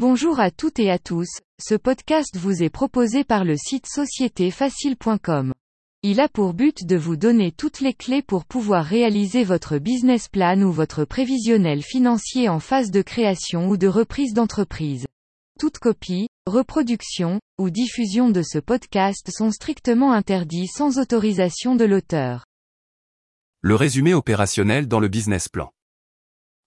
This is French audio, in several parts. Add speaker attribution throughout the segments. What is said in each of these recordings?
Speaker 1: Bonjour à toutes et à tous, ce podcast vous est proposé par le site sociétéfacile.com. Il a pour but de vous donner toutes les clés pour pouvoir réaliser votre business plan ou votre prévisionnel financier en phase de création ou de reprise d'entreprise. Toute copie, reproduction, ou diffusion de ce podcast sont strictement interdits sans autorisation de l'auteur.
Speaker 2: Le résumé opérationnel dans le business plan.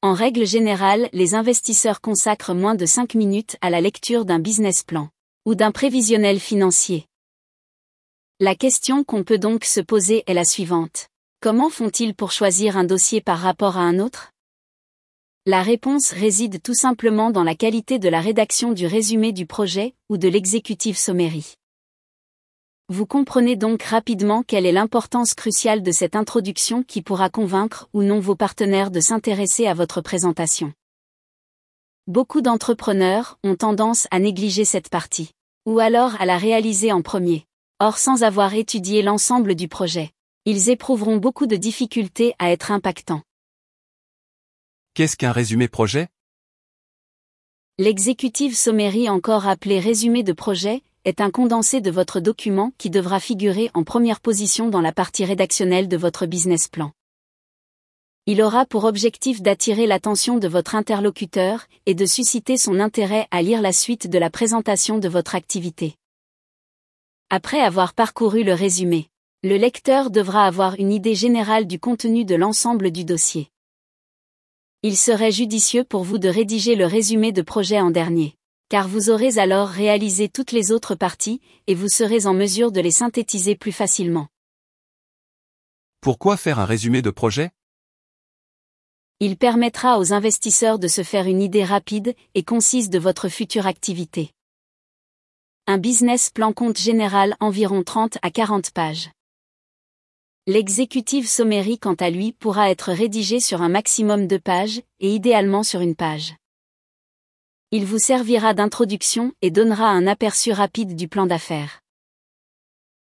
Speaker 3: En règle générale, les investisseurs consacrent moins de 5 minutes à la lecture d'un business plan ou d'un prévisionnel financier. La question qu'on peut donc se poser est la suivante. Comment font-ils pour choisir un dossier par rapport à un autre? La réponse réside tout simplement dans la qualité de la rédaction du résumé du projet ou de l'exécutif sommerie. Vous comprenez donc rapidement quelle est l'importance cruciale de cette introduction qui pourra convaincre ou non vos partenaires de s'intéresser à votre présentation. Beaucoup d'entrepreneurs ont tendance à négliger cette partie, ou alors à la réaliser en premier. Or sans avoir étudié l'ensemble du projet, ils éprouveront beaucoup de difficultés à être impactants.
Speaker 2: Qu'est-ce qu'un résumé projet?
Speaker 3: L'exécutive sommerie encore appelé résumé de projet est un condensé de votre document qui devra figurer en première position dans la partie rédactionnelle de votre business plan. Il aura pour objectif d'attirer l'attention de votre interlocuteur et de susciter son intérêt à lire la suite de la présentation de votre activité. Après avoir parcouru le résumé, le lecteur devra avoir une idée générale du contenu de l'ensemble du dossier. Il serait judicieux pour vous de rédiger le résumé de projet en dernier car vous aurez alors réalisé toutes les autres parties, et vous serez en mesure de les synthétiser plus facilement.
Speaker 2: Pourquoi faire un résumé de projet?
Speaker 3: Il permettra aux investisseurs de se faire une idée rapide et concise de votre future activité. Un business plan compte général environ 30 à 40 pages. L'exécutive sommerie quant à lui pourra être rédigé sur un maximum de pages, et idéalement sur une page. Il vous servira d'introduction et donnera un aperçu rapide du plan d'affaires.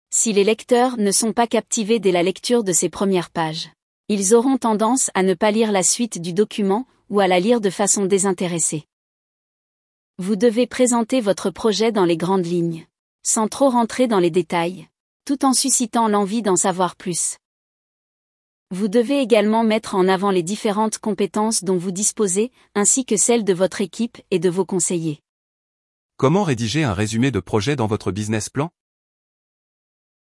Speaker 3: Si les lecteurs ne sont pas captivés dès la lecture de ces premières pages, ils auront tendance à ne pas lire la suite du document ou à la lire de façon désintéressée. Vous devez présenter votre projet dans les grandes lignes, sans trop rentrer dans les détails, tout en suscitant l'envie d'en savoir plus. Vous devez également mettre en avant les différentes compétences dont vous disposez, ainsi que celles de votre équipe et de vos conseillers.
Speaker 2: Comment rédiger un résumé de projet dans votre business plan?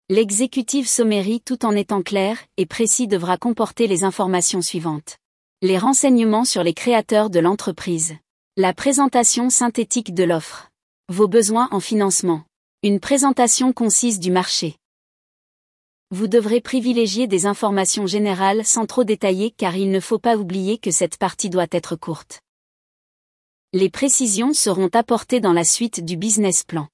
Speaker 3: L'exécutif sommerie tout en étant clair et précis devra comporter les informations suivantes. Les renseignements sur les créateurs de l'entreprise. La présentation synthétique de l'offre. Vos besoins en financement. Une présentation concise du marché. Vous devrez privilégier des informations générales sans trop détailler car il ne faut pas oublier que cette partie doit être courte. Les précisions seront apportées dans la suite du business plan.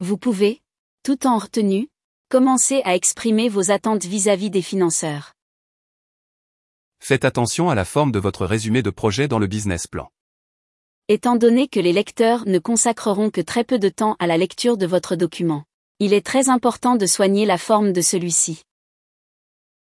Speaker 3: Vous pouvez, tout en retenue, commencer à exprimer vos attentes vis-à-vis des financeurs.
Speaker 2: Faites attention à la forme de votre résumé de projet dans le business plan.
Speaker 3: Étant donné que les lecteurs ne consacreront que très peu de temps à la lecture de votre document, il est très important de soigner la forme de celui-ci.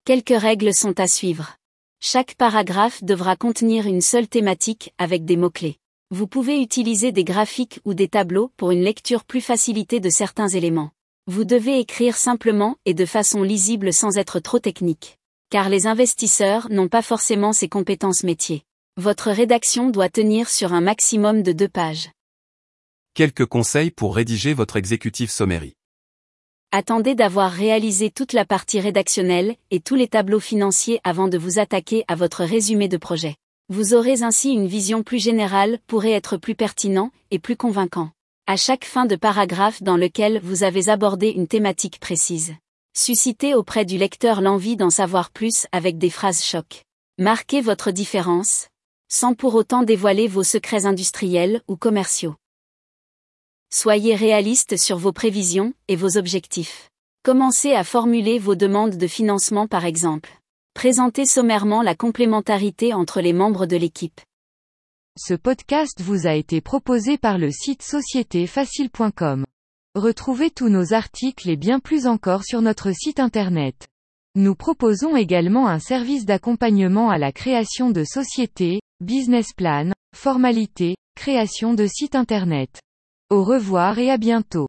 Speaker 3: Quelques règles sont à suivre. Chaque paragraphe devra contenir une seule thématique avec des mots-clés. Vous pouvez utiliser des graphiques ou des tableaux pour une lecture plus facilitée de certains éléments. Vous devez écrire simplement et de façon lisible sans être trop technique. Car les investisseurs n'ont pas forcément ces compétences métiers. Votre rédaction doit tenir sur un maximum de deux pages.
Speaker 2: Quelques conseils pour rédiger votre exécutif sommerie.
Speaker 3: Attendez d'avoir réalisé toute la partie rédactionnelle et tous les tableaux financiers avant de vous attaquer à votre résumé de projet. Vous aurez ainsi une vision plus générale, pourrait être plus pertinent et plus convaincant. À chaque fin de paragraphe dans lequel vous avez abordé une thématique précise. Suscitez auprès du lecteur l'envie d'en savoir plus avec des phrases choc. Marquez votre différence, sans pour autant dévoiler vos secrets industriels ou commerciaux. Soyez réaliste sur vos prévisions et vos objectifs. Commencez à formuler vos demandes de financement par exemple. Présentez sommairement la complémentarité entre les membres de l'équipe.
Speaker 1: Ce podcast vous a été proposé par le site sociétéfacile.com. Retrouvez tous nos articles et bien plus encore sur notre site internet. Nous proposons également un service d'accompagnement à la création de sociétés, business plan, formalités, création de site internet. Au revoir et à bientôt.